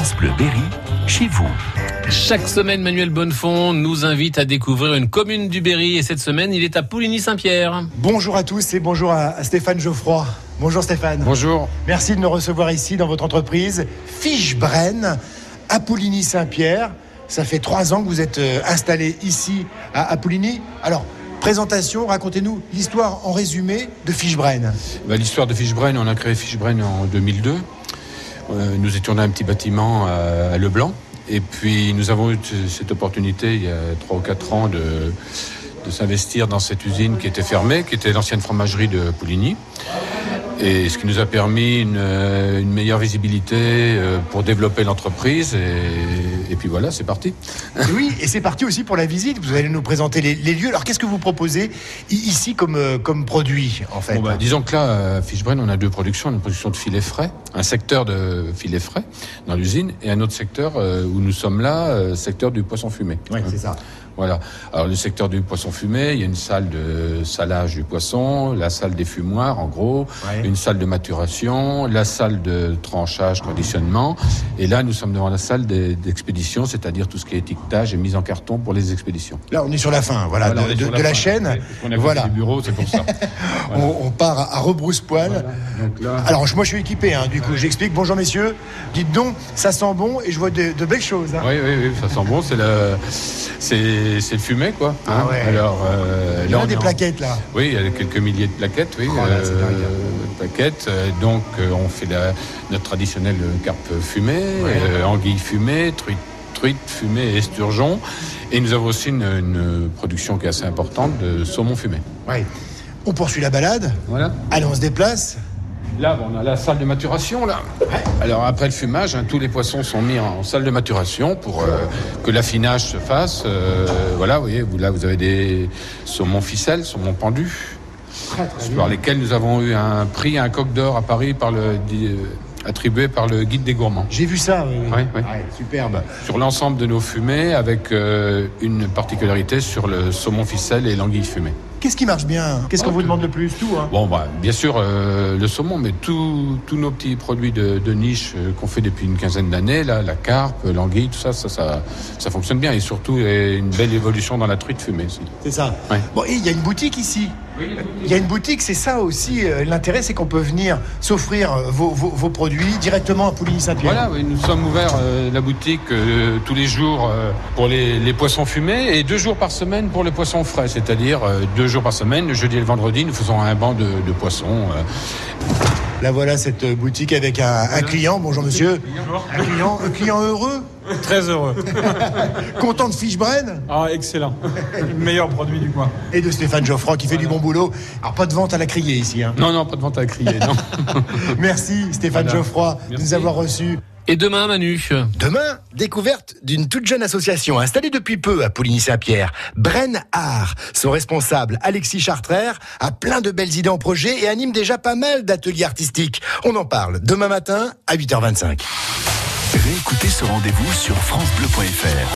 France Bleu Berry, chez vous. Chaque semaine, Manuel Bonnefond nous invite à découvrir une commune du Berry et cette semaine, il est à Pouligny-Saint-Pierre. Bonjour à tous et bonjour à Stéphane Geoffroy. Bonjour Stéphane. Bonjour. Merci de nous recevoir ici dans votre entreprise Fichebrenn à Pouligny-Saint-Pierre. Ça fait trois ans que vous êtes euh, installé ici à, Pouligny. Alors, présentation, racontez-nous l'histoire en résumé de Fichebrenn. Bah, l'histoire de Fichebrenn, on a créé Fichebrenn en 2002. Euh, nous étions dans un petit bâtiment à Leblanc. Et puis nous avons eu cette opportunité il y a 3 ou 4 ans de, de s'investir dans cette usine qui était fermée, qui était l'ancienne fromagerie de Pouligny. Et ce qui nous a permis une, euh, meilleure visibilité euh, pour développer l'entreprise. Et, puis voilà, c'est parti. Oui, et c'est parti aussi pour la visite. Vous allez nous présenter les, lieux. Alors qu'est-ce que vous proposez ici comme, euh, comme produit en fait bah, Disons que là, à Fishbrain, on a deux productions. Une production de filets frais, un secteur de filets frais dans l'usine, et un autre secteur où nous sommes là, secteur du poisson fumé. Oui, c'est ça. Voilà. Alors le secteur du poisson fumé, il y a une salle de salage du poisson, la salle des fumoirs en gros, une salle de maturation, la salle de tranchage, conditionnement, et là nous sommes devant la salle d'expédition, c'est-à-dire tout ce qui est étiquetage et mise en carton pour les expéditions. Là on est sur la fin, voilà, de, la, chaîne. On a voilà. du bureau, c'est pour ça. on, part à rebrousse-poil. Alors moi je suis équipé, hein, du coup j'explique. Bonjour messieurs, dites donc, ça sent bon et je vois de, belles choses. Hein. Oui, oui, oui, ça sent bon. C'est le, c'est le fumet, quoi. Ah hein. Alors, euh, il y a des plaquettes là. Oui, il y a quelques milliers de plaquettes, oui. Oh euh, plaquettes. Donc, euh, on fait la, notre traditionnel carpe fumée, anguille fumée, truite truite, fumée et esturgeon. Et nous avons aussi une, production qui est assez importante de saumon fumé. Oui. On poursuit la balade. Voilà. Allez, on se déplace. Là, on a la salle de maturation. Là. Alors après le fumage, hein, tous les poissons sont mis en salle de maturation pour euh, que l'affinage se fasse. Euh, voilà, vous voyez, là vous avez des saumons ficelles, saumons pendus, très, très par lesquels nous avons eu un prix, un coq d'or à Paris par le euh, attribué par le guide des gourmands. J'ai vu ça, oui. superbe. Sur l'ensemble de nos fumées, avec une particularité sur le saumon ficelle et l'anguille fumée. Qu'est-ce qui marche bien Qu'est-ce qu'on vous demande le plus Tout. Hein bon, bah, bien sûr, euh, le saumon, mais tous nos petits produits de, niche euh, qu'on fait depuis une quinzaine d'années, là, la carpe, l'anguille, tout ça ça, ça, ça, fonctionne bien. Et surtout, il y a une belle évolution dans la truite fumée aussi. C'est ça. Bon, il y a une boutique ici. Il y a une boutique, c'est ça aussi. Euh, l'intérêt, c'est qu'on peut venir s'offrir vos, vos, produits directement à Pouligny-Saint-Pierre. Voilà, oui, nous sommes ouverts la boutique tous les jours pour les, poissons fumés et deux jours par semaine pour les poissons frais, c'est-à-dire deux jours par semaine, le jeudi et le vendredi, nous faisons un banc de, poissons. Là voilà cette boutique avec un, client. Bonjour monsieur. Un client, un client heureux Très heureux. Content de Fishbrain Ah, excellent. Le meilleur produit du coin. Et de Stéphane Geoffroy qui fait du bon boulot. Alors, pas de vente à la criée ici. Hein. Non, non, pas de vente à la criée, non. Merci Stéphane Geoffroy de nous avoir reçus. Et demain, Manu Demain, découverte d'une toute jeune association installée depuis peu à Pouligny-Saint-Pierre, Bren Art. Son responsable, Alexis Chartrère, a plein de belles idées en projet et anime déjà pas mal d'ateliers artistiques. On en parle demain matin à 8h25. Réécoutez ce rendez-vous sur FranceBleu.fr.